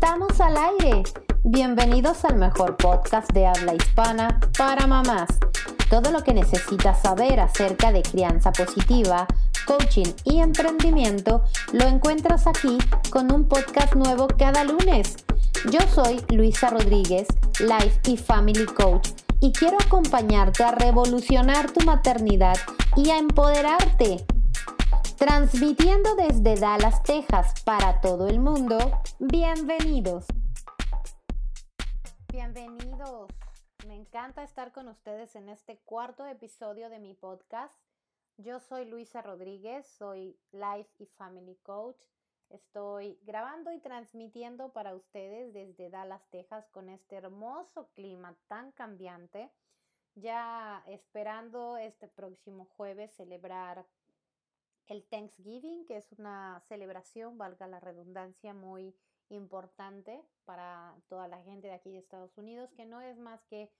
Estamos al aire. Bienvenidos al mejor podcast de habla hispana para mamás. Todo lo que necesitas saber acerca de crianza positiva, coaching y emprendimiento lo encuentras aquí con un podcast nuevo cada lunes. Yo soy Luisa Rodríguez, Life y Family Coach, y quiero acompañarte a revolucionar tu maternidad y a empoderarte. Transmitiendo desde Dallas, Texas para todo el mundo, bienvenidos. Bienvenidos. Me encanta estar con ustedes en este cuarto episodio de mi podcast. Yo soy Luisa Rodríguez, soy Life y Family Coach. Estoy grabando y transmitiendo para ustedes desde Dallas, Texas, con este hermoso clima tan cambiante. Ya esperando este próximo jueves celebrar el Thanksgiving, que es una celebración, valga la redundancia, muy importante para toda la gente de aquí de Estados Unidos, que no es más que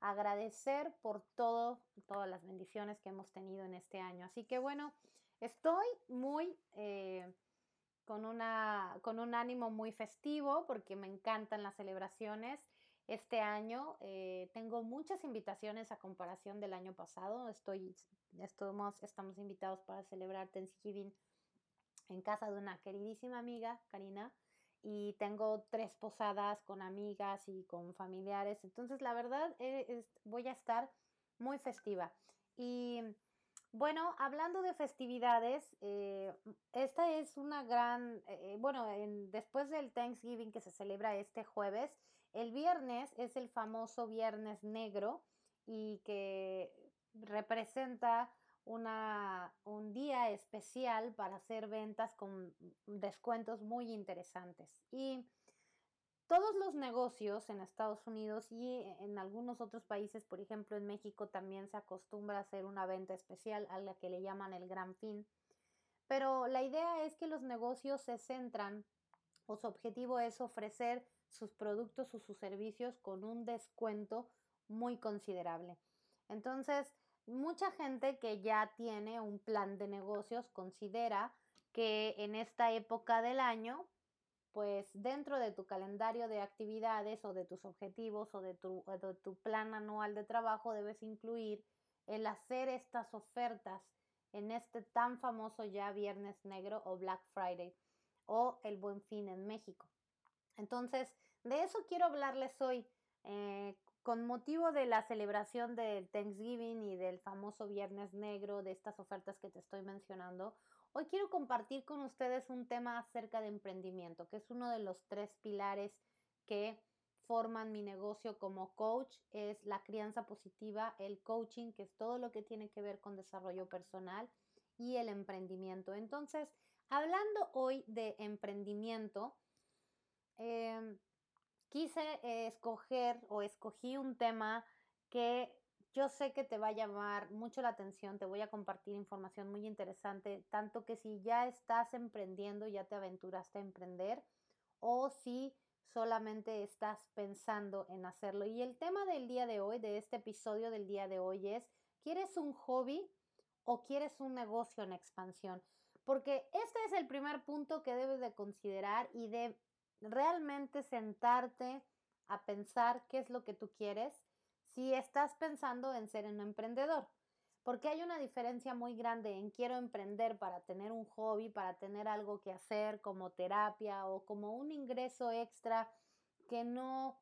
agradecer por todo, todas las bendiciones que hemos tenido en este año. Así que bueno, estoy muy eh, con, una, con un ánimo muy festivo porque me encantan las celebraciones. Este año eh, tengo muchas invitaciones a comparación del año pasado. Estoy Estamos, estamos invitados para celebrar Thanksgiving en casa de una queridísima amiga, Karina, y tengo tres posadas con amigas y con familiares. Entonces, la verdad, eh, voy a estar muy festiva. Y bueno, hablando de festividades, eh, esta es una gran, bueno, después del Thanksgiving que se celebra este jueves, el viernes es el famoso Viernes Negro y que representa una, un día especial para hacer ventas con descuentos muy interesantes. Y todos los negocios en Estados Unidos y en algunos otros países, por ejemplo en México, también se acostumbra a hacer una venta especial a la que le llaman el gran fin. Pero la idea es que los negocios se centran o su objetivo es ofrecer sus productos o sus servicios con un descuento muy considerable. Entonces, mucha gente que ya tiene un plan de negocios considera que en esta época del año, pues dentro de tu calendario de actividades o de tus objetivos o de tu, plan anual de trabajo debes incluir el hacer estas ofertas en este tan famoso ya Viernes Negro o Black Friday o el Buen Fin en México. Entonces, de eso quiero hablarles hoy. Eh, con motivo de la celebración del Thanksgiving y del famoso Viernes Negro, de estas ofertas que te estoy mencionando, hoy quiero compartir con ustedes un tema acerca de emprendimiento, que es uno de los tres pilares que forman mi negocio como coach, es la crianza positiva, el coaching, que es todo lo que tiene que ver con desarrollo personal, y el emprendimiento. Entonces, hablando hoy de emprendimiento, eh, quise escoger o escogí un tema que yo sé que te va a llamar mucho la atención, te voy a compartir información muy interesante, tanto que si ya estás emprendiendo, ya te aventuraste a emprender, o si solamente estás pensando en hacerlo. Y el tema del día de hoy, de este episodio del día de hoy es, ¿quieres un hobby o quieres un negocio en expansión? Porque este es el primer punto que debes de considerar y de realmente sentarte a pensar qué es lo que tú quieres si estás pensando en ser un emprendedor. Porque hay una diferencia muy grande en quiero emprender para tener un hobby, para tener algo que hacer como terapia o como un ingreso extra que no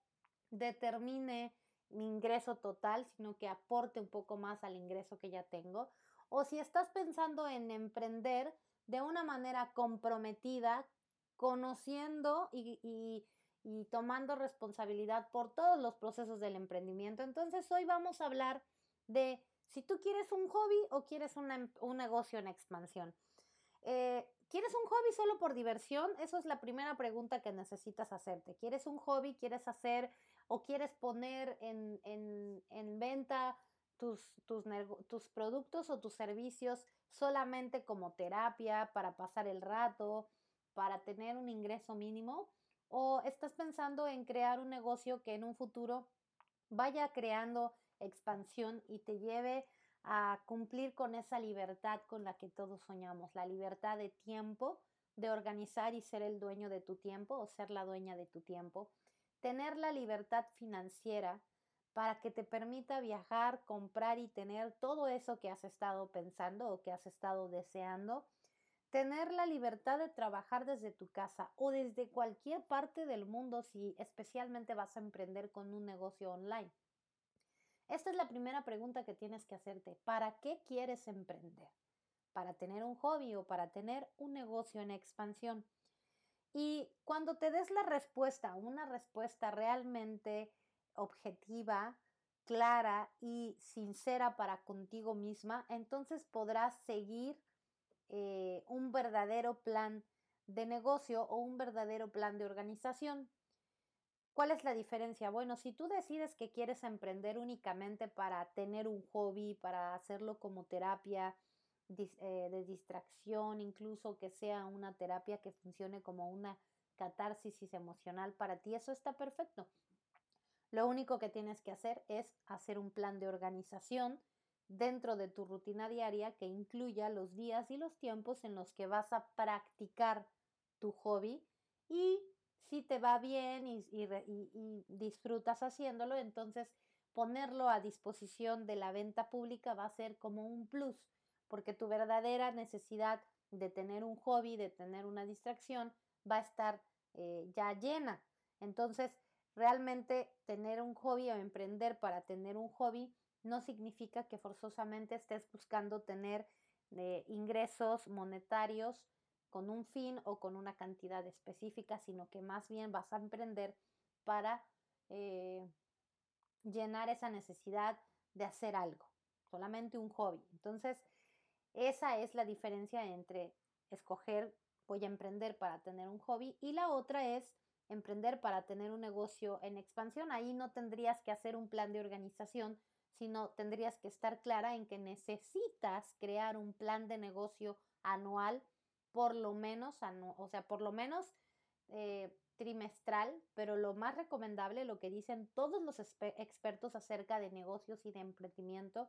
determine mi ingreso total, sino que aporte un poco más al ingreso que ya tengo. O si estás pensando en emprender de una manera comprometida conociendo y, tomando responsabilidad por todos los procesos del emprendimiento. Entonces hoy vamos a hablar de si tú quieres un hobby o quieres em, un negocio en expansión. Eh, ¿Quieres un hobby solo por diversión? Eso es la primera pregunta que necesitas hacerte. ¿Quieres un hobby? ¿Quieres hacer o quieres poner en, en, venta tus, tus, tus productos o tus servicios solamente como terapia para pasar el rato? Para tener un ingreso mínimo o estás pensando en crear un negocio que en un futuro vaya creando expansión y te lleve a cumplir con esa libertad con la que todos soñamos, la libertad de tiempo de organizar y ser el dueño de tu tiempo o ser la dueña de tu tiempo, tener la libertad financiera para que te permita viajar, comprar y tener todo eso que has estado pensando o que has estado deseando, tener la libertad de trabajar desde tu casa o desde cualquier parte del mundo si especialmente vas a emprender con un negocio online. Esta es la primera pregunta que tienes que hacerte. ¿Para qué quieres emprender? ¿Para tener un hobby o para tener un negocio en expansión? Y cuando te des la respuesta, una respuesta realmente objetiva, clara y sincera para contigo misma, entonces podrás seguir eh, un verdadero plan de negocio o un verdadero plan de organización. ¿Cuál es la diferencia? Bueno, si tú decides que quieres emprender únicamente para tener un hobby, para hacerlo como terapia eh, de distracción, incluso que sea una terapia que funcione como una catarsis emocional para ti, eso está perfecto. Lo único que tienes que hacer es hacer un plan de organización dentro de tu rutina diaria que incluya los días y los tiempos en los que vas a practicar tu hobby y si te va bien y, disfrutas haciéndolo, entonces ponerlo a disposición de la venta pública va a ser como un plus, porque tu verdadera necesidad de tener un hobby, de tener una distracción, va a estar eh, ya llena. Entonces, realmente tener un hobby o emprender para tener un hobby no significa que forzosamente estés buscando tener eh, ingresos monetarios con un fin o con una cantidad específica, sino que más bien vas a emprender para eh, llenar esa necesidad de hacer algo, solamente un hobby. Entonces, esa es la diferencia entre escoger voy a emprender para tener un hobby y la otra es emprender para tener un negocio en expansión. Ahí no tendrías que hacer un plan de organización, sino tendrías que estar clara en que necesitas crear un plan de negocio anual por lo menos, o sea, por lo menos eh, trimestral, pero lo más recomendable, lo que dicen todos los expertos acerca de negocios y de emprendimiento,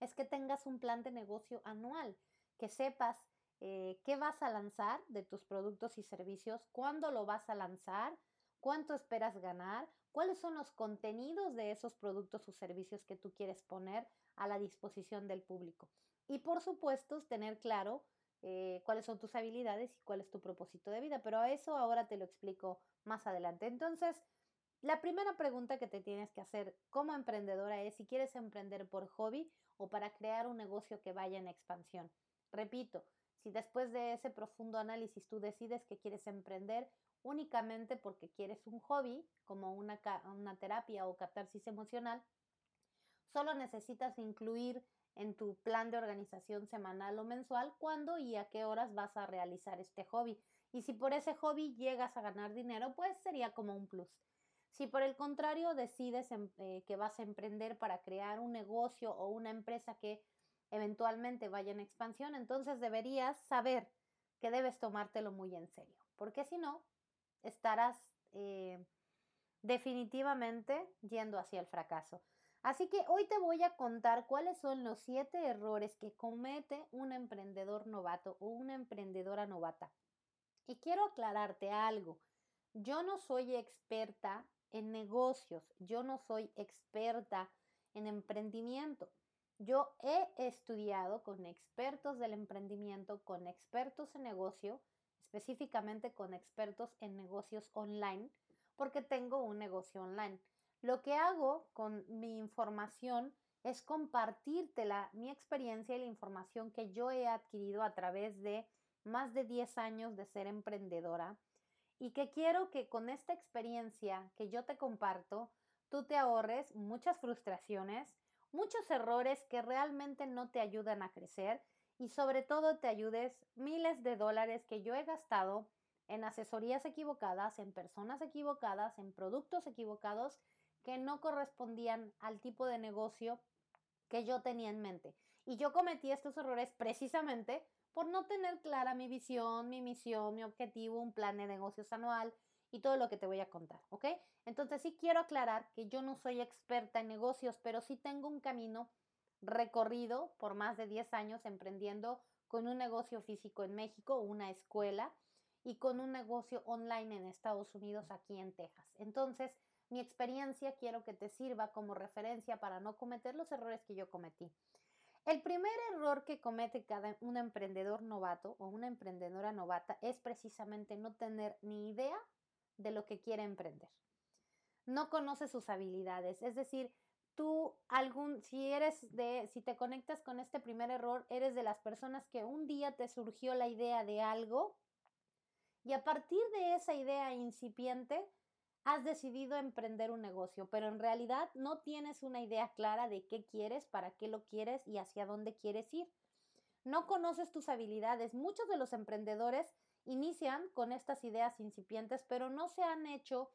es que tengas un plan de negocio anual, que sepas eh, qué vas a lanzar de tus productos y servicios, cuándo lo vas a lanzar, cuánto esperas ganar, cuáles son los contenidos de esos productos o servicios que tú quieres poner a la disposición del público. Y por supuesto, tener claro eh, cuáles son tus habilidades y cuál es tu propósito de vida. Pero a eso ahora te lo explico más adelante. Entonces, la primera pregunta que te tienes que hacer como emprendedora es si quieres emprender por hobby o para crear un negocio que vaya en expansión. Repito, si después de ese profundo análisis tú decides que quieres emprender únicamente porque quieres un hobby, como una, una terapia o catarsis emocional, solo necesitas incluir en tu plan de organización semanal o mensual cuándo y a qué horas vas a realizar este hobby. Y si por ese hobby llegas a ganar dinero, pues sería como un plus. Si por el contrario decides em, eh, que vas a emprender para crear un negocio o una empresa que eventualmente vaya en expansión, entonces deberías saber que debes tomártelo muy en serio, porque si no, estarás eh, definitivamente yendo hacia el fracaso. Así que hoy te voy a contar cuáles son los siete errores que comete un emprendedor novato o una emprendedora novata. Y quiero aclararte algo. Yo no soy experta en negocios, yo no soy experta en emprendimiento. Yo he estudiado con expertos del emprendimiento, con expertos en negocio, específicamente con expertos en negocios online, porque tengo un negocio online. Lo que hago con mi información es compartirte mi experiencia y la información que yo he adquirido a través de más de 10 años de ser emprendedora y que quiero que con esta experiencia que yo te comparto, tú te ahorres muchas frustraciones, muchos errores que realmente no te ayudan a crecer y sobre todo te ayudes miles de dólares que yo he gastado en asesorías equivocadas, en personas equivocadas, en productos equivocados que no correspondían al tipo de negocio que yo tenía en mente. Y yo cometí estos errores precisamente por no tener clara mi visión, mi misión, mi objetivo, un plan de negocios anual y todo lo que te voy a contar, ¿ok? Entonces sí quiero aclarar que yo no soy experta en negocios, pero sí tengo un camino recorrido por más de 10 años emprendiendo con un negocio físico en México, una escuela, y con un negocio online en Estados Unidos, aquí en Texas. Entonces, mi experiencia quiero que te sirva como referencia para no cometer los errores que yo cometí. El primer error que comete cada un emprendedor novato o una emprendedora novata es precisamente no tener ni idea de lo que quiere emprender. No conoce sus habilidades, es decir, tú algún si eres de si te conectas con este primer error, eres de las personas que un día te surgió la idea de algo y a partir de esa idea incipiente has decidido emprender un negocio, pero en realidad no tienes una idea clara de qué quieres, para qué lo quieres y hacia dónde quieres ir. No conoces tus habilidades. Muchos de los emprendedores inician con estas ideas incipientes, pero no se han hecho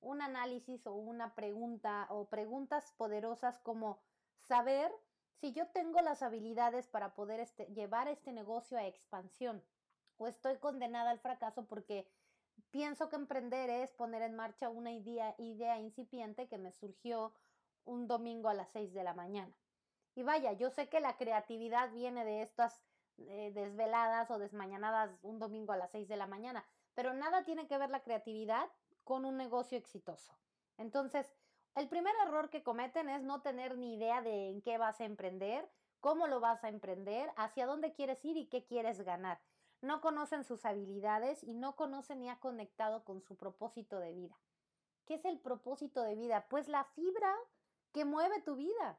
un análisis o una pregunta o preguntas poderosas como saber si yo tengo las habilidades para poder este, llevar este negocio a expansión o estoy condenada al fracaso porque pienso que emprender es poner en marcha una idea, idea incipiente que me surgió un domingo a las 6 de la mañana. Y vaya, yo sé que la creatividad viene de estas eh, desveladas o desmañanadas un domingo a las 6 de la mañana, pero nada tiene que ver la creatividad con un negocio exitoso. Entonces, el primer error que cometen es no tener ni idea de en qué vas a emprender, cómo lo vas a emprender, hacia dónde quieres ir y qué quieres ganar no conocen sus habilidades y no conocen ni ha conectado con su propósito de vida. ¿Qué es el propósito de vida? Pues la fibra que mueve tu vida.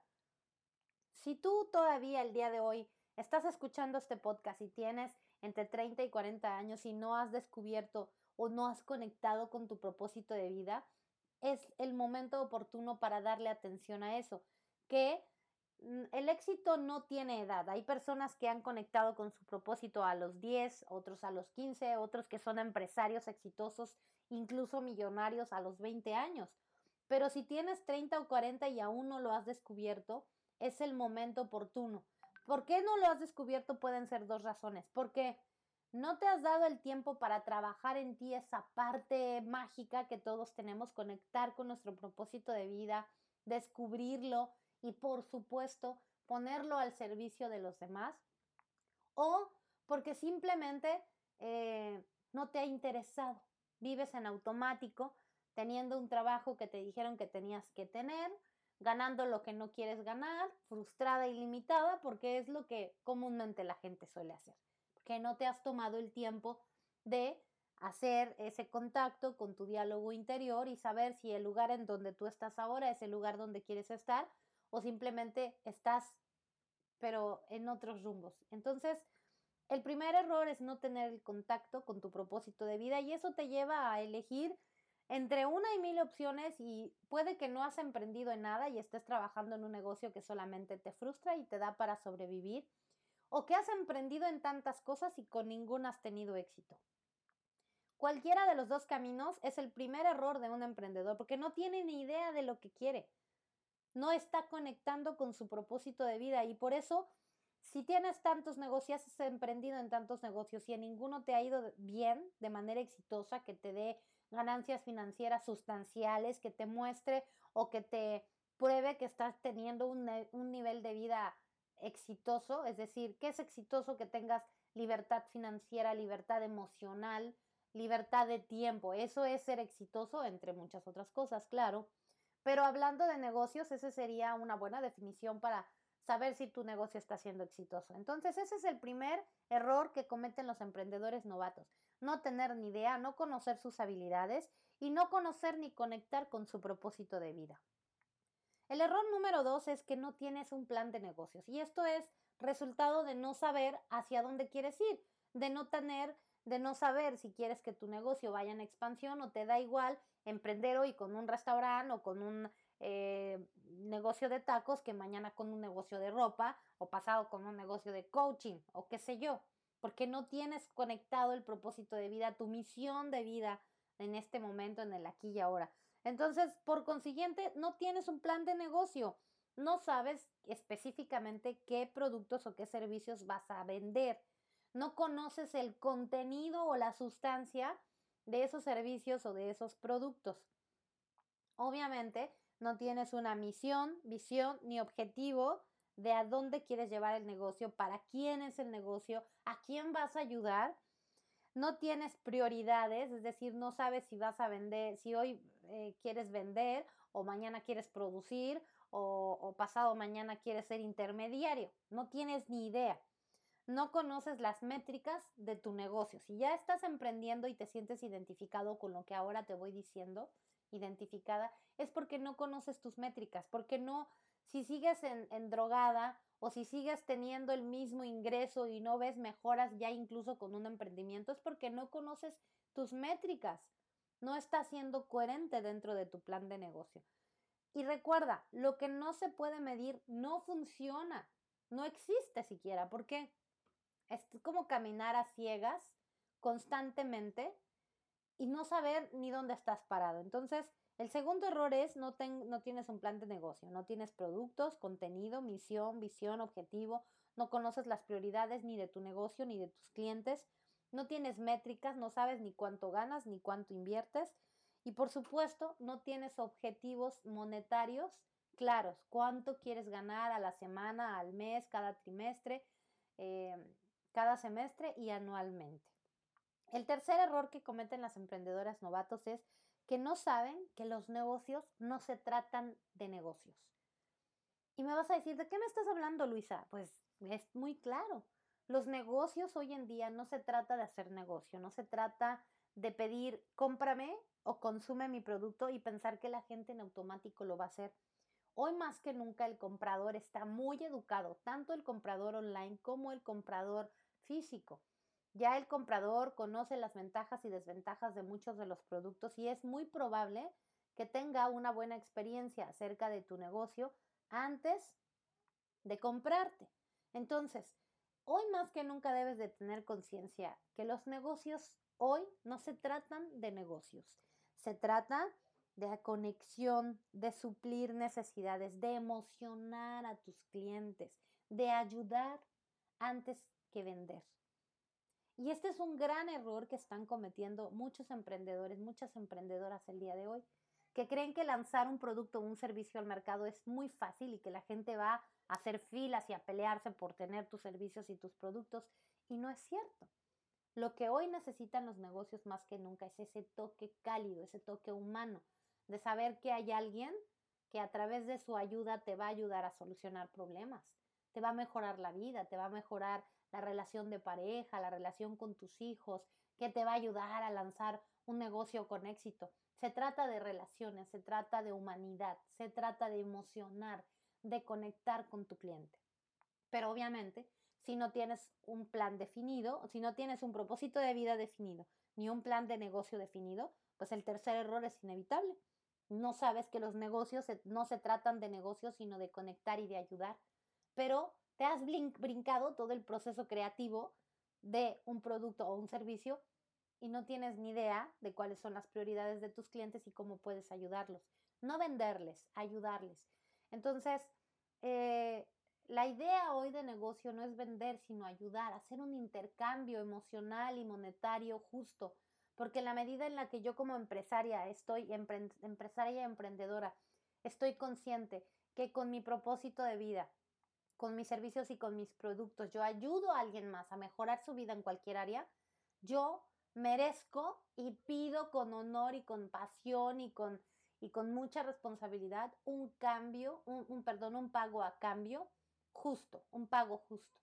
Si tú todavía el día de hoy estás escuchando este podcast y tienes entre 30 y 40 años y no has descubierto o no has conectado con tu propósito de vida, es el momento oportuno para darle atención a eso, que Mm, el éxito no tiene edad. Hay personas que han conectado con su propósito a los 10, otros a los 15, otros que son empresarios exitosos, incluso millonarios a los 20 años. Pero si tienes 30 o 40 y aún no lo has descubierto, es el momento oportuno. ¿Por qué no lo has descubierto? Pueden ser dos razones. Porque no te has dado el tiempo para trabajar en ti esa parte mágica que todos tenemos, conectar con nuestro propósito de vida, descubrirlo y por supuesto ponerlo al servicio de los demás o porque simplemente eh, no te ha interesado. Vives en automático, teniendo un trabajo que te dijeron que tenías que tener, ganando lo que no quieres ganar, frustrada y limitada, porque es lo que comúnmente la gente suele hacer, que no te has tomado el tiempo de hacer ese contacto con tu diálogo interior y saber si el lugar en donde tú estás ahora es el lugar donde quieres estar o simplemente estás, pero en otros rumbos. Entonces, el primer error es no tener el contacto con tu propósito de vida y eso te lleva a elegir entre una y mil opciones y puede que no has emprendido en nada y estés trabajando en un negocio que solamente te frustra y te da para sobrevivir o que has emprendido en tantas cosas y con ninguna has tenido éxito. Cualquiera de los dos caminos es el primer error de un emprendedor porque no tiene ni idea de lo que quiere no está conectando con su propósito de vida y por eso si tienes tantos negocios, has emprendido en tantos negocios y en ninguno te ha ido bien, de manera exitosa, que te dé ganancias financieras sustanciales, que te muestre o que te pruebe que estás teniendo un, un nivel de vida exitoso, es decir, que es exitoso que tengas libertad financiera, libertad emocional, libertad de tiempo. Eso es ser exitoso, entre muchas otras cosas, claro. Pero hablando de negocios, esa sería una buena definición para saber si tu negocio está siendo exitoso. Entonces, ese es el primer error que cometen los emprendedores novatos. No tener ni idea, no conocer sus habilidades y no conocer ni conectar con su propósito de vida. El error número dos es que no tienes un plan de negocios y esto es resultado de no saber hacia dónde quieres ir, de no tener, de no saber si quieres que tu negocio vaya en expansión o te da igual emprender hoy con un restaurante o con un eh, negocio de tacos que mañana con un negocio de ropa o pasado con un negocio de coaching o qué sé yo, porque no tienes conectado el propósito de vida, tu misión de vida en este momento, en el aquí y ahora. Entonces, por consiguiente, no tienes un plan de negocio, no sabes específicamente qué productos o qué servicios vas a vender, no conoces el contenido o la sustancia de esos servicios o de esos productos. Obviamente, no tienes una misión, visión ni objetivo de a dónde quieres llevar el negocio, para quién es el negocio, a quién vas a ayudar. No tienes prioridades, es decir, no sabes si vas a vender, si hoy eh, quieres vender o mañana quieres producir o, pasado mañana quieres ser intermediario. No tienes ni idea no conoces las métricas de tu negocio. Si ya estás emprendiendo y te sientes identificado con lo que ahora te voy diciendo, identificada, es porque no conoces tus métricas, porque no, si sigues en drogada o si sigues teniendo el mismo ingreso y no ves mejoras ya incluso con un emprendimiento, es porque no conoces tus métricas, no estás siendo coherente dentro de tu plan de negocio. Y recuerda, lo que no se puede medir no funciona, no existe siquiera. ¿Por qué? Es como caminar a ciegas constantemente y no saber ni dónde estás parado. Entonces, el segundo error es no, no tienes un plan de negocio, no tienes productos, contenido, misión, visión, objetivo, no conoces las prioridades ni de tu negocio ni de tus clientes, no tienes métricas, no sabes ni cuánto ganas ni cuánto inviertes y por supuesto no tienes objetivos monetarios claros, cuánto quieres ganar a la semana, al mes, cada trimestre. Eh, cada semestre y anualmente. El tercer error que cometen las emprendedoras novatos es que no saben que los negocios no se tratan de negocios. Y me vas a decir, ¿de qué me estás hablando, Luisa? Pues es muy claro. Los negocios hoy en día no se trata de hacer negocio, no se trata de pedir cómprame o consume mi producto y pensar que la gente en automático lo va a hacer. Hoy más que nunca el comprador está muy educado, tanto el comprador online como el comprador físico. Ya el comprador conoce las ventajas y desventajas de muchos de los productos y es muy probable que tenga una buena experiencia acerca de tu negocio antes de comprarte. Entonces, hoy más que nunca debes de tener conciencia que los negocios hoy no se tratan de negocios, se trata de conexión, de suplir necesidades, de emocionar a tus clientes, de ayudar antes que vender. Y este es un gran error que están cometiendo muchos emprendedores, muchas emprendedoras el día de hoy, que creen que lanzar un producto o un servicio al mercado es muy fácil y que la gente va hacer filas y a pelearse por tener tus servicios y tus productos. Y no es cierto. Lo que hoy necesitan los negocios más que nunca es ese toque cálido, ese toque humano, de saber que hay alguien que a través de su ayuda te va a ayudar a solucionar problemas, te va a mejorar la vida, te va a mejorar la relación de pareja, la relación con tus hijos, que te va a ayudar a lanzar un negocio con éxito. Se trata de relaciones, se trata de humanidad, se trata de emocionar, de conectar con tu cliente. Pero obviamente, si no tienes un plan definido, si no tienes un propósito de vida definido, ni un plan de negocio definido, pues el tercer error es inevitable. No sabes que los negocios no se tratan de negocios, sino de conectar y de ayudar. Pero te has brincado todo el proceso creativo de un producto o un servicio y no tienes ni idea de cuáles son las prioridades de tus clientes y cómo puedes ayudarlos. No venderles, ayudarles. Entonces, eh, la idea hoy de negocio no es vender, sino ayudar, hacer un intercambio emocional y monetario justo, porque la medida en la que yo como empresaria estoy, empresaria y emprendedora, estoy consciente que con mi propósito de vida, con mis servicios y con mis productos, yo ayudo a alguien más a mejorar su vida en cualquier área, yo merezco y pido con honor y con pasión y con, y con mucha responsabilidad un cambio, un, perdón, un pago a cambio justo, un pago justo.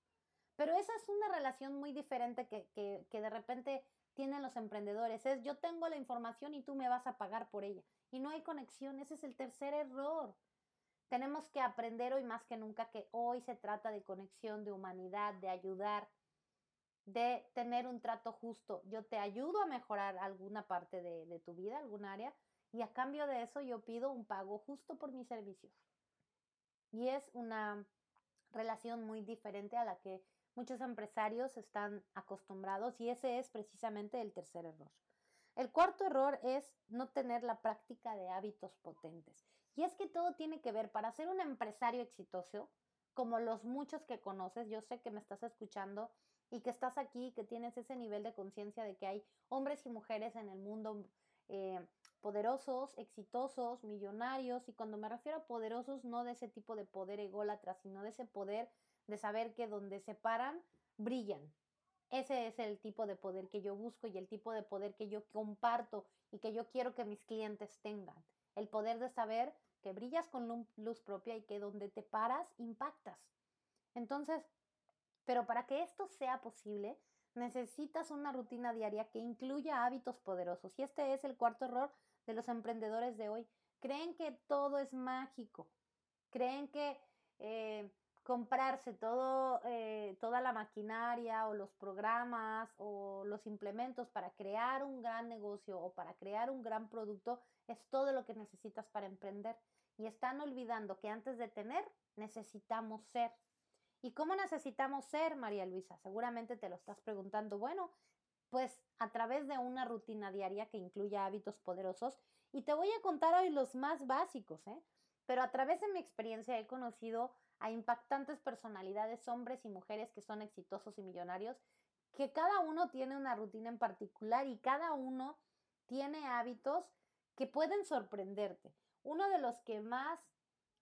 Pero esa es una relación muy diferente que, que, que de repente tienen los emprendedores. Es yo tengo la información y tú me vas a pagar por ella. Y no hay conexión. Ese es el tercer error. Tenemos que aprender hoy más que nunca que hoy se trata de conexión, de humanidad, de ayudar, de tener un trato justo. Yo te ayudo a mejorar alguna parte de, tu vida, algún área, y a cambio de eso yo pido un pago justo por mis servicios. Y es una relación muy diferente a la que muchos empresarios están acostumbrados y ese es precisamente el tercer error. El cuarto error es no tener la práctica de hábitos potentes. Y es que todo tiene que ver, para ser un empresario exitoso, como los muchos que conoces, yo sé que me estás escuchando y que estás aquí, que tienes ese nivel de conciencia de que hay hombres y mujeres en el mundo, eh, poderosos, exitosos, millonarios, y cuando me refiero a poderosos, no de ese tipo de poder ególatra, sino de ese poder de saber que donde se paran, brillan. Ese es el tipo de poder que yo busco y el tipo de poder que yo comparto y que yo quiero que mis clientes tengan. El poder de saber que brillas con luz propia y que donde te paras, impactas. Entonces, pero para que esto sea posible, necesitas una rutina diaria que incluya hábitos poderosos. Y este es el cuarto error de los emprendedores de hoy. Creen que todo es mágico. Creen que eh, comprarse todo, eh, toda la maquinaria o los programas o los implementos para crear un gran negocio o para crear un gran producto es todo lo que necesitas para emprender. Y están olvidando que antes de tener, necesitamos ser. ¿Y cómo necesitamos ser, María Luisa? Seguramente te lo estás preguntando. Bueno, pues a través de una rutina diaria que incluya hábitos poderosos. Y te voy a contar hoy los más básicos, ¿eh? Pero a través de mi experiencia he conocido a impactantes personalidades, hombres y mujeres que son exitosos y millonarios, que cada uno tiene una rutina en particular y cada uno tiene hábitos que pueden sorprenderte. Uno de los que más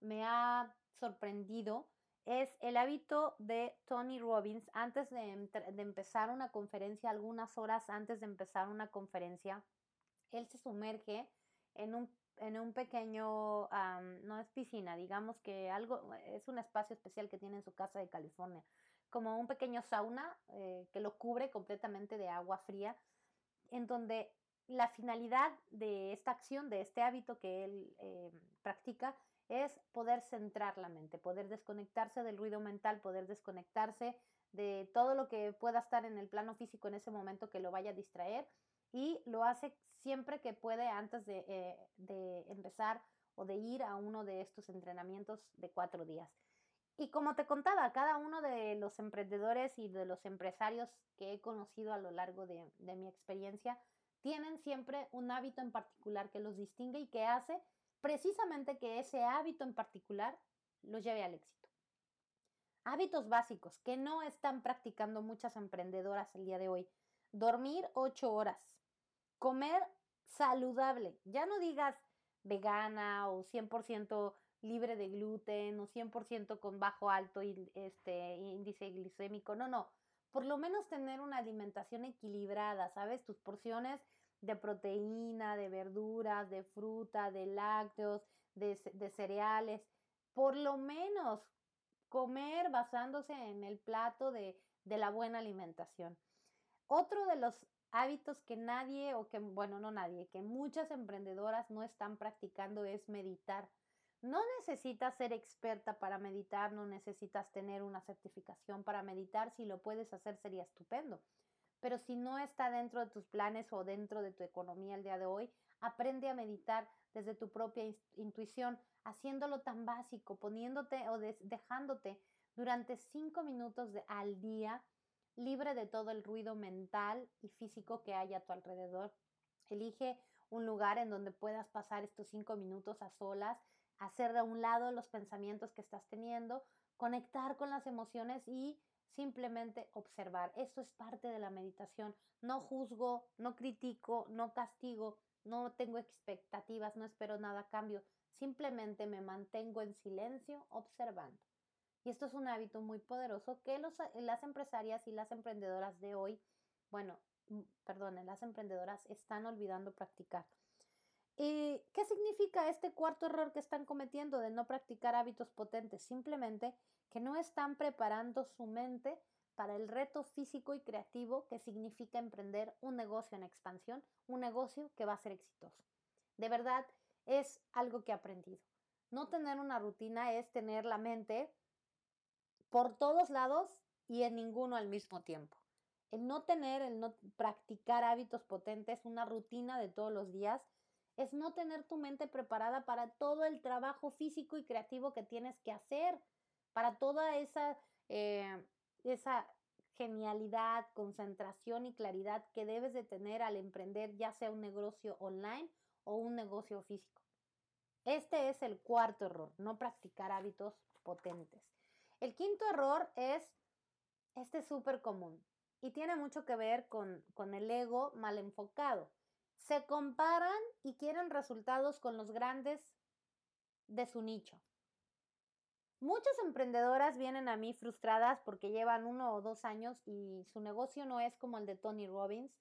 me ha sorprendido es el hábito de Tony Robbins antes de, empezar una conferencia, algunas horas antes de empezar una conferencia, él se sumerge en un, en un pequeño, no es piscina, digamos que algo, es un espacio especial que tiene en su casa de California, como un pequeño sauna eh, que lo cubre completamente de agua fría, en donde la finalidad de esta acción, de este hábito que él eh, practica, es poder centrar la mente, poder desconectarse del ruido mental, poder desconectarse de todo lo que pueda estar en el plano físico en ese momento que lo vaya a distraer y lo hace siempre que puede antes de, eh, de empezar o de ir a uno de estos entrenamientos de cuatro días. Y como te contaba, cada uno de los emprendedores y de los empresarios que he conocido a lo largo de, de mi experiencia tienen siempre un hábito en particular que los distingue y que hace precisamente que ese hábito en particular los lleve al éxito. Hábitos básicos que no están practicando muchas emprendedoras el día de hoy. Dormir ocho horas. Comer saludable. Ya no digas vegana o 100% libre de gluten o 100% con bajo alto este, índice glicémico. No, no. Por lo menos tener una alimentación equilibrada, ¿sabes? Tus porciones de proteína, de verduras, de fruta, de lácteos, de, cereales. Por lo menos comer basándose en el plato de, de la buena alimentación. Otro de los hábitos que nadie, o que, bueno, no nadie, que muchas emprendedoras no están practicando es meditar. No necesitas ser experta para meditar, no necesitas tener una certificación para meditar, si lo puedes hacer sería estupendo. Pero si no está dentro de tus planes o dentro de tu economía el día de hoy, aprende a meditar desde tu propia intuición, haciéndolo tan básico, poniéndote o dejándote durante cinco minutos al día libre de todo el ruido mental y físico que hay a tu alrededor. Elige un lugar en donde puedas pasar estos cinco minutos a solas, hacer de un lado los pensamientos que estás teniendo, conectar con las emociones y simplemente observar. Esto es parte de la meditación. No juzgo, no critico, no castigo, no tengo expectativas, no espero nada a cambio. Simplemente me mantengo en silencio observando. Y esto es un hábito muy poderoso que los, las empresarias y las emprendedoras de hoy, bueno, mm, perdón, las emprendedoras están olvidando practicar. ¿Y qué significa este cuarto error que están cometiendo de no practicar hábitos potentes? Simplemente que no están preparando su mente para el reto físico y creativo que significa emprender un negocio en expansión, un negocio que va a ser exitoso. De verdad, es algo que he aprendido. No tener una rutina es tener la mente por todos lados y en ninguno al mismo tiempo. El no tener, el no practicar hábitos potentes, una rutina de todos los días, es no tener tu mente preparada para todo el trabajo físico y creativo que tienes que hacer para toda esa, eh, esa genialidad, concentración y claridad que debes de tener al emprender ya sea un negocio online o un negocio físico. Este es el cuarto error, no practicar hábitos potentes. El quinto error es, este súper común y tiene mucho que ver con, con el ego mal enfocado. Se comparan y quieren resultados con los grandes de su nicho. Muchas emprendedoras vienen a mí frustradas porque llevan uno o dos años y su negocio no es como el de Tony Robbins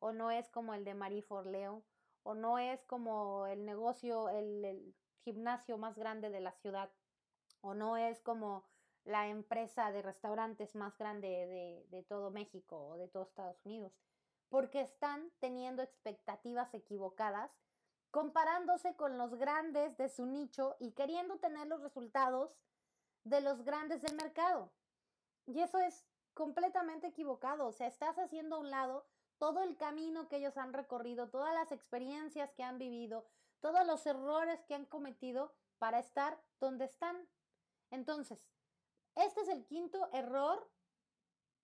o no es como el de Marie Forleo o no es como el negocio, el, gimnasio más grande de la ciudad o no es como la empresa de restaurantes más grande de, de todo México o de todo Estados Unidos, porque están teniendo expectativas equivocadas, comparándose con los grandes de su nicho y queriendo tener los resultados de los grandes del mercado. Y eso es completamente equivocado. O sea, estás haciendo a un lado todo el camino que ellos han recorrido, todas las experiencias que han vivido, todos los errores que han cometido para estar donde están. Entonces, este es el quinto error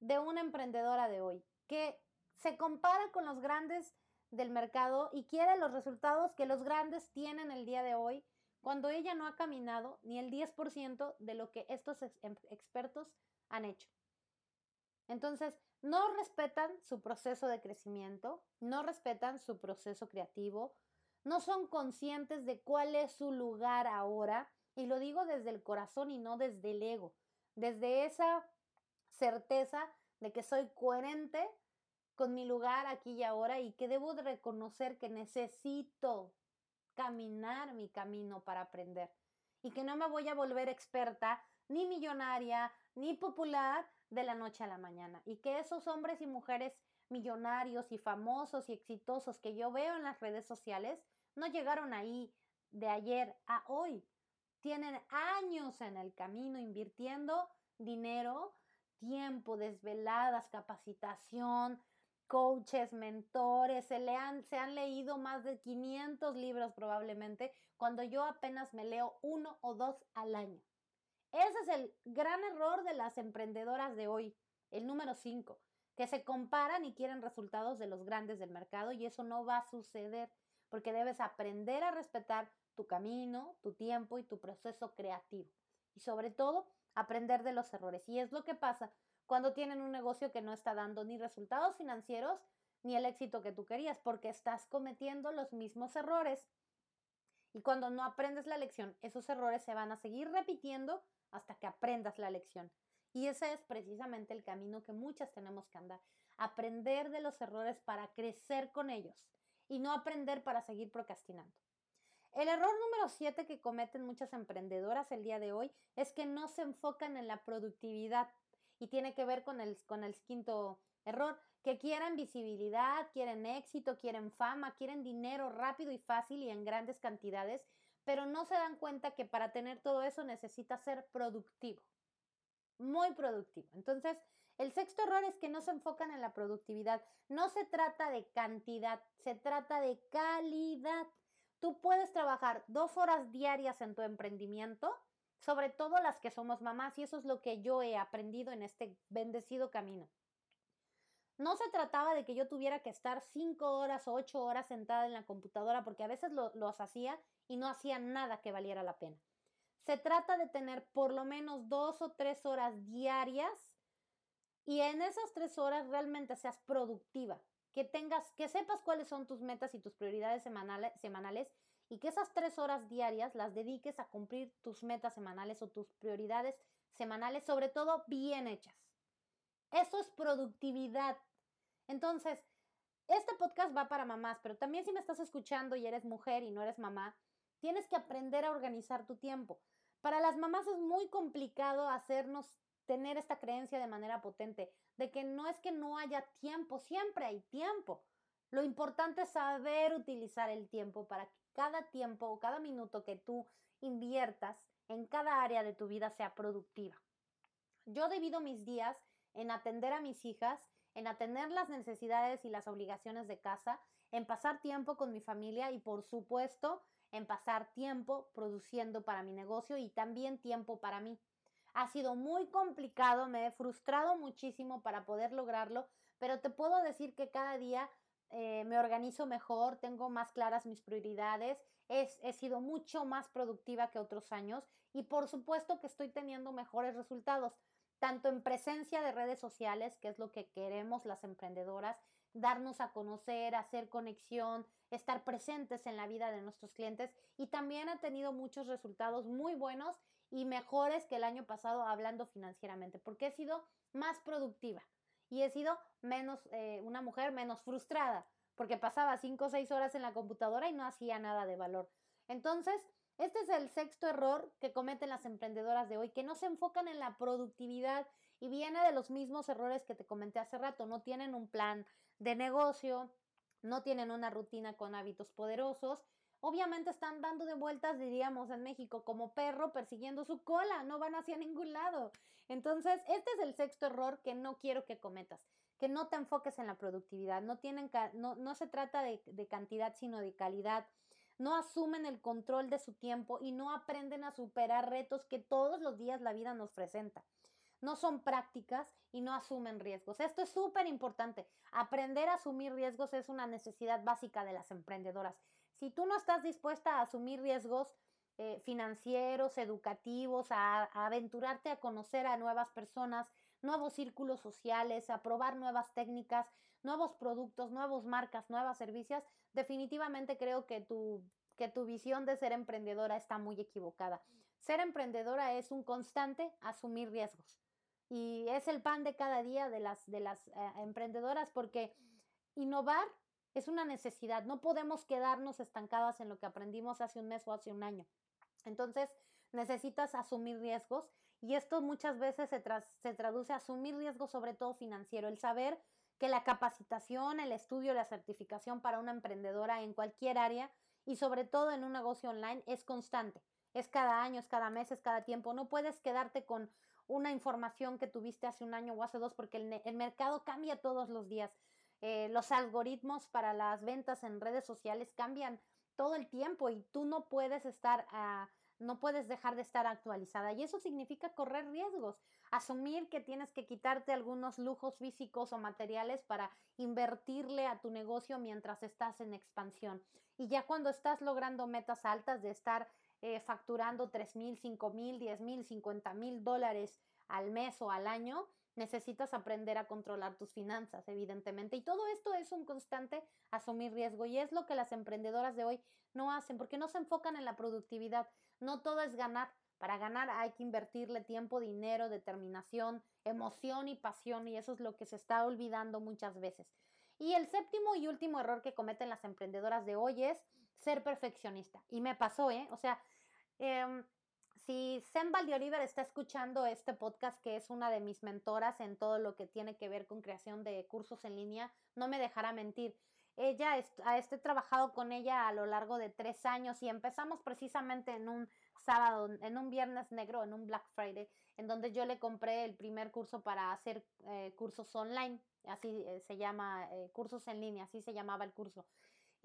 de una emprendedora de hoy, que se compara con los grandes del mercado y quiere los resultados que los grandes tienen el día de hoy cuando ella no ha caminado ni el 10% de lo que estos em, expertos han hecho. Entonces, no respetan su proceso de crecimiento, no respetan su proceso creativo, no son conscientes de cuál es su lugar ahora, y lo digo desde el corazón y no desde el ego, desde esa certeza de que soy coherente con mi lugar aquí y ahora y que debo de reconocer que necesito caminar mi camino para aprender y que no me voy a volver experta, ni millonaria, ni popular de la noche a la mañana. Y que esos hombres y mujeres millonarios y famosos y exitosos que yo veo en las redes sociales no llegaron ahí de ayer a hoy. Tienen años en el camino invirtiendo dinero, tiempo, desveladas, capacitación, coaches, mentores, se, lean, se han leído más de 500 libros probablemente, cuando yo apenas me leo uno o dos al año. Ese es el gran error de las emprendedoras de hoy, el número 5, que se comparan y quieren resultados de los grandes del mercado y eso no va a suceder porque debes aprender a respetar tu camino, tu tiempo y tu proceso creativo. Y sobre todo, aprender de los errores. Y es lo que pasa cuando tienen un negocio que no está dando ni resultados financieros ni el éxito que tú querías, porque estás cometiendo los mismos errores. Y cuando no aprendes la lección, esos errores se van a seguir repitiendo hasta que aprendas la lección. Y ese es precisamente el camino que muchas tenemos que andar. Aprender de los errores para crecer con ellos y no aprender para seguir procrastinando. El error número siete que cometen muchas emprendedoras el día de hoy es que no se enfocan en la productividad y tiene que ver con el, con el quinto error, que quieren visibilidad, quieren éxito, quieren fama, quieren dinero rápido y fácil y en grandes cantidades, pero no se dan cuenta que para tener todo eso necesita ser productivo, muy productivo. Entonces, el sexto error es que no se enfocan en la productividad. No se trata de cantidad, se trata de calidad. Tú puedes trabajar dos horas diarias en tu emprendimiento sobre todo las que somos mamás, y eso es lo que yo he aprendido en este bendecido camino. No se trataba de que yo tuviera que estar cinco horas o ocho horas sentada en la computadora, porque a veces lo, los hacía y no hacía nada que valiera la pena. Se trata de tener por lo menos dos o tres horas diarias y en esas tres horas realmente seas productiva, que tengas, que sepas cuáles son tus metas y tus prioridades semanales, semanales y que esas tres horas diarias las dediques a cumplir tus metas semanales o tus prioridades semanales, sobre todo bien hechas. Eso es productividad. Entonces, este podcast va para mamás, pero también si me estás escuchando y eres mujer y no eres mamá, tienes que aprender a organizar tu tiempo. Para las mamás es muy complicado hacernos tener esta creencia de manera potente, de que no es que no haya tiempo, siempre hay tiempo. Lo importante es saber utilizar el tiempo para cada tiempo o cada minuto que tú inviertas en cada área de tu vida sea productiva. Yo divido mis días en atender a mis hijas, en atender las necesidades y las obligaciones de casa, en pasar tiempo con mi familia y por supuesto en pasar tiempo produciendo para mi negocio y también tiempo para mí. Ha sido muy complicado, me he frustrado muchísimo para poder lograrlo, pero te puedo decir que cada día eh, me organizo mejor, tengo más claras mis prioridades, he sido mucho más productiva que otros años y por supuesto que estoy teniendo mejores resultados. tanto en presencia de redes sociales, que es lo que queremos las emprendedoras, darnos a conocer, hacer conexión, estar presentes en la vida de nuestros clientes y también ha tenido muchos resultados muy buenos y mejores que el año pasado hablando financieramente, porque he sido más productiva y he sido menos, eh, una mujer menos frustrada, porque pasaba cinco o seis horas en la computadora y no hacía nada de valor. Entonces, este es el sexto error que cometen las emprendedoras de hoy, que no se enfocan en la productividad y viene de los mismos errores que te comenté hace rato. No tienen un plan de negocio, no tienen una rutina con hábitos poderosos. Obviamente están dando de vueltas, diríamos en México, como perro persiguiendo su cola, no van hacia ningún lado. Entonces, este es el sexto error que no quiero que cometas, que no te enfoques en la productividad, no, tienen, no, no se trata de, de cantidad, sino de calidad no asumen el control de su tiempo y no aprenden a superar retos que todos los días la vida nos presenta. No son prácticas y no asumen riesgos. Esto es súper importante. Aprender a asumir riesgos es una necesidad básica de las emprendedoras. Si tú no estás dispuesta a asumir riesgos eh, financieros, educativos, a, aventurarte a conocer a nuevas personas, nuevos círculos sociales, a probar nuevas técnicas, nuevos productos, nuevas marcas, nuevas servicios, definitivamente creo que tu, que tu visión de ser emprendedora está muy equivocada. Ser emprendedora es un constante asumir riesgos y es el pan de cada día de las, de las eh, emprendedoras porque innovar es una necesidad. No podemos quedarnos estancadas en lo que aprendimos hace un mes o hace un año. Entonces, necesitas asumir riesgos y esto muchas veces se, se traduce a asumir riesgos, sobre todo financiero, el saber que la capacitación, el estudio, la certificación para una emprendedora en cualquier área y sobre todo en un negocio online es constante. Es cada año, es cada mes, es cada tiempo. No puedes quedarte con una información que tuviste hace un año o hace dos porque el, mercado cambia todos los días. Eh, los algoritmos para las ventas en redes sociales cambian todo el tiempo y tú no puedes estar a no puedes dejar de estar actualizada y eso significa correr riesgos, asumir que tienes que quitarte algunos lujos físicos o materiales para invertirle a tu negocio mientras estás en expansión. Y ya cuando estás logrando metas altas de estar eh, facturando 3 mil, 5 mil, 10 mil, 50 mil dólares al mes o al año, necesitas aprender a controlar tus finanzas, evidentemente. Y todo esto es un constante asumir riesgo y es lo que las emprendedoras de hoy no hacen porque no se enfocan en la productividad. No todo es ganar. Para ganar hay que invertirle tiempo, dinero, determinación, emoción y pasión y eso es lo que se está olvidando muchas veces. Y el séptimo y último error que cometen las emprendedoras de hoy es ser perfeccionista. Y me pasó, ¿eh? O sea, eh, si Sem Oliver está escuchando este podcast, que es una de mis mentoras en todo lo que tiene que ver con creación de cursos en línea, no me dejará mentir. Ella, este trabajado con ella a lo largo de tres años y empezamos precisamente en un sábado, en un viernes negro, en un Black Friday, en donde yo le compré el primer curso para hacer eh, cursos online, así eh, se llama, eh, cursos en línea, así se llamaba el curso.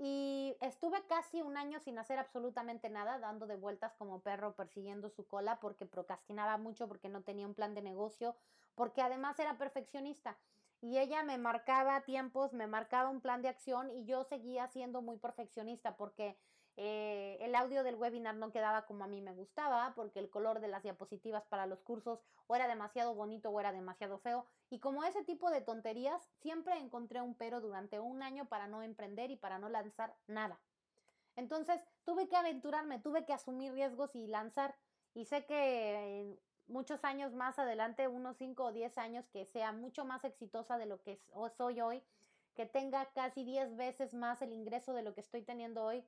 Y estuve casi un año sin hacer absolutamente nada, dando de vueltas como perro persiguiendo su cola porque procrastinaba mucho, porque no tenía un plan de negocio, porque además era perfeccionista. Y ella me marcaba tiempos, me marcaba un plan de acción y yo seguía siendo muy perfeccionista porque eh, el audio del webinar no quedaba como a mí me gustaba, porque el color de las diapositivas para los cursos o era demasiado bonito o era demasiado feo. Y como ese tipo de tonterías, siempre encontré un pero durante un año para no emprender y para no lanzar nada. Entonces tuve que aventurarme, tuve que asumir riesgos y lanzar. Y sé que muchos años más adelante, unos 5 o 10 años, que sea mucho más exitosa de lo que soy hoy, que tenga casi 10 veces más el ingreso de lo que estoy teniendo hoy.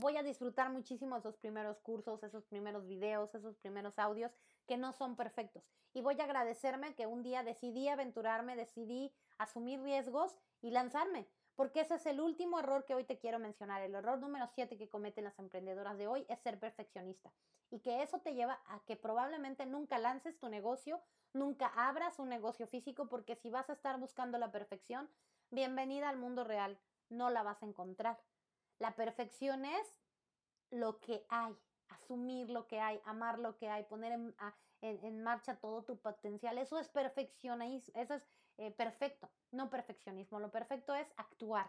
Voy a disfrutar muchísimo esos primeros cursos, esos primeros videos, esos primeros audios que no son perfectos. Y voy a agradecerme que un día decidí aventurarme, decidí asumir riesgos y lanzarme porque ese es el último error que hoy te quiero mencionar. El error número 7 que cometen las emprendedoras de hoy es ser perfeccionista y que eso te lleva a que probablemente nunca lances tu negocio, nunca abras un negocio físico, porque si vas a estar buscando la perfección, bienvenida al mundo real, no la vas a encontrar. La perfección es lo que hay, asumir lo que hay, amar lo que hay, poner en, en, marcha todo tu potencial. Eso es perfeccionismo, eso es eh, perfecto, no perfeccionismo. Lo perfecto es actuar.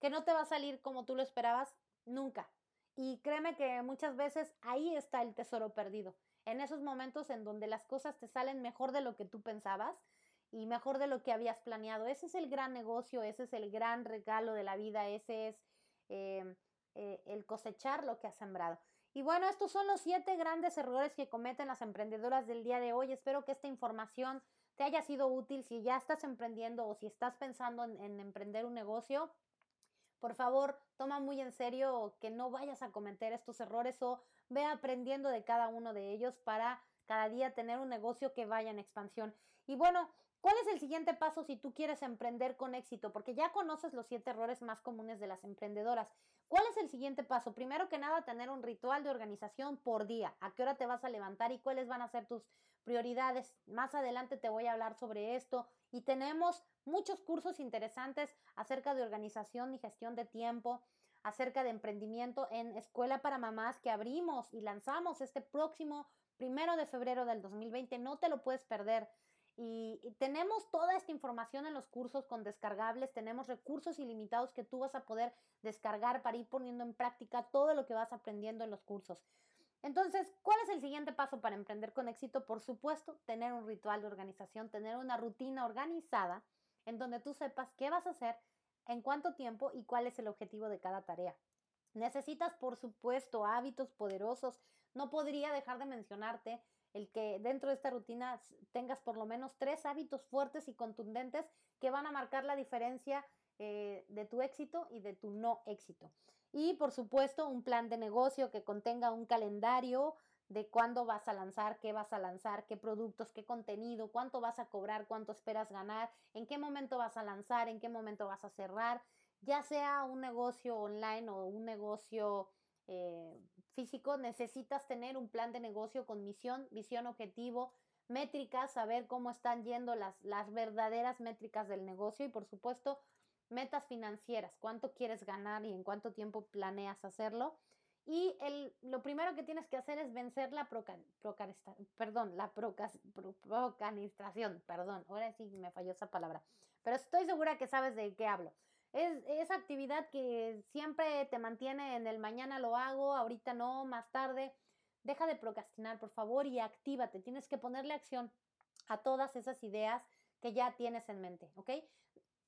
Que no te va a salir como tú lo esperabas nunca. Y créeme que muchas veces ahí está el tesoro perdido, en esos momentos en donde las cosas te salen mejor de lo que tú pensabas y mejor de lo que habías planeado. Ese es el gran negocio, ese es el gran regalo de la vida, ese es eh, eh, el cosechar lo que has sembrado. Y bueno, estos son los siete grandes errores que cometen las emprendedoras del día de hoy. Espero que esta información te haya sido útil si ya estás emprendiendo o si estás pensando en, emprender un negocio. Por favor, toma muy en serio que no vayas a cometer estos errores o ve aprendiendo de cada uno de ellos para cada día tener un negocio que vaya en expansión. Y bueno, ¿Cuál es el siguiente paso si tú quieres emprender con éxito? Porque ya conoces los siete errores más comunes de las emprendedoras. ¿Cuál es el siguiente paso? Primero que nada, tener un ritual de organización por día. ¿A qué hora te vas a levantar y cuáles van a ser tus prioridades? Más adelante te voy a hablar sobre esto. Y tenemos muchos cursos interesantes acerca de organización y gestión de tiempo, acerca de emprendimiento en Escuela para Mamás que abrimos y lanzamos este próximo primero de febrero del 2020. No te lo puedes perder. Y, tenemos toda esta información en los cursos con descargables, tenemos recursos ilimitados que tú vas a poder descargar para ir poniendo en práctica todo lo que vas aprendiendo en los cursos. Entonces, ¿cuál es el siguiente paso para emprender con éxito? Por supuesto, tener un ritual de organización, tener una rutina organizada en donde tú sepas qué vas a hacer, en cuánto tiempo y cuál es el objetivo de cada tarea. Necesitas, por supuesto, hábitos poderosos. No podría dejar de mencionarte el que dentro de esta rutina tengas por lo menos tres hábitos fuertes y contundentes que van a marcar la diferencia eh, de tu éxito y de tu no éxito. Y por supuesto, un plan de negocio que contenga un calendario de cuándo vas a lanzar, qué vas a lanzar, qué productos, qué contenido, cuánto vas a cobrar, cuánto esperas ganar, en qué momento vas a lanzar, en qué momento vas a cerrar, ya sea un negocio online o un negocio eh, físico, necesitas tener un plan de negocio con misión, visión, objetivo, métricas, saber cómo están yendo las, las verdaderas métricas del negocio y por supuesto metas financieras, cuánto quieres ganar y en cuánto tiempo planeas hacerlo. Y el, lo primero que tienes que hacer es vencer la perdón, la procanistración, perdón, ahora sí me falló esa palabra, pero estoy segura que sabes de qué hablo. Es esa actividad que siempre te mantiene en el mañana lo hago, ahorita no, más tarde. Deja de procrastinar, por favor, y actívate. Tienes que ponerle acción a todas esas ideas que ya tienes en mente, ¿ok?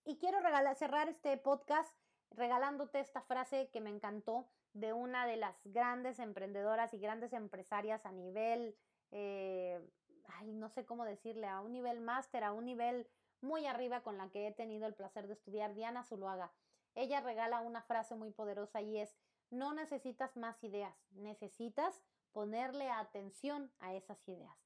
Y quiero regalar, cerrar este podcast regalándote esta frase que me encantó de una de las grandes emprendedoras y grandes empresarias a nivel, eh, ay, no sé cómo decirle, a un nivel máster, a un nivel muy arriba con la que he tenido el placer de estudiar, Diana Zuluaga. Ella regala una frase muy poderosa y es, no necesitas más ideas, necesitas ponerle atención a esas ideas.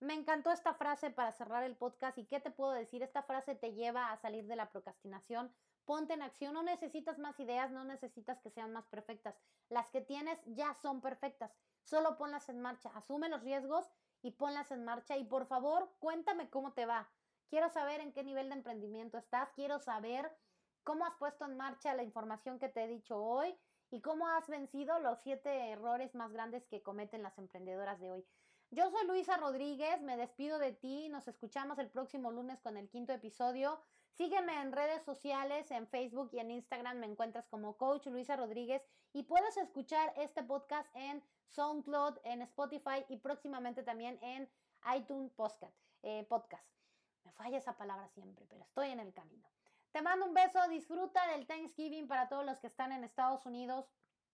Me encantó esta frase para cerrar el podcast y qué te puedo decir, esta frase te lleva a salir de la procrastinación, ponte en acción, no necesitas más ideas, no necesitas que sean más perfectas, las que tienes ya son perfectas, solo ponlas en marcha, asume los riesgos y ponlas en marcha y por favor cuéntame cómo te va. Quiero saber en qué nivel de emprendimiento estás, quiero saber cómo has puesto en marcha la información que te he dicho hoy y cómo has vencido los siete errores más grandes que cometen las emprendedoras de hoy. Yo soy Luisa Rodríguez, me despido de ti, nos escuchamos el próximo lunes con el quinto episodio. Sígueme en redes sociales, en Facebook y en Instagram me encuentras como Coach Luisa Rodríguez y puedes escuchar este podcast en SoundCloud, en Spotify y próximamente también en iTunes Podcast. Eh. Falla esa palabra siempre, pero estoy en el camino. Te mando un beso, disfruta del Thanksgiving para todos los que están en Estados Unidos.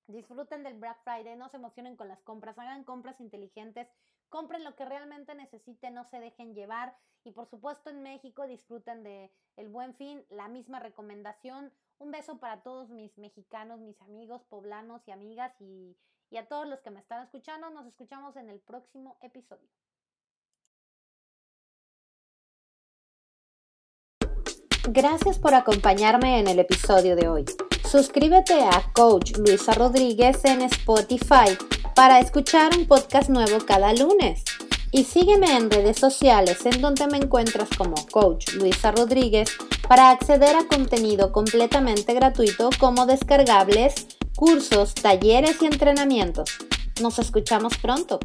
Disfruten del Black Friday, no se emocionen con las compras, hagan compras inteligentes, compren lo que realmente necesiten, no se dejen llevar y por supuesto en México disfruten de el Buen Fin, la misma recomendación. Un beso para todos mis mexicanos, mis amigos poblanos y amigas y, y a todos los que me están escuchando. Nos escuchamos en el próximo episodio. Gracias por acompañarme en el episodio de hoy. Suscríbete a Coach Luisa Rodríguez en Spotify para escuchar un podcast nuevo cada lunes. Y sígueme en redes sociales en donde me encuentras como Coach Luisa Rodríguez para acceder a contenido completamente gratuito como descargables, cursos, talleres y entrenamientos. Nos escuchamos pronto.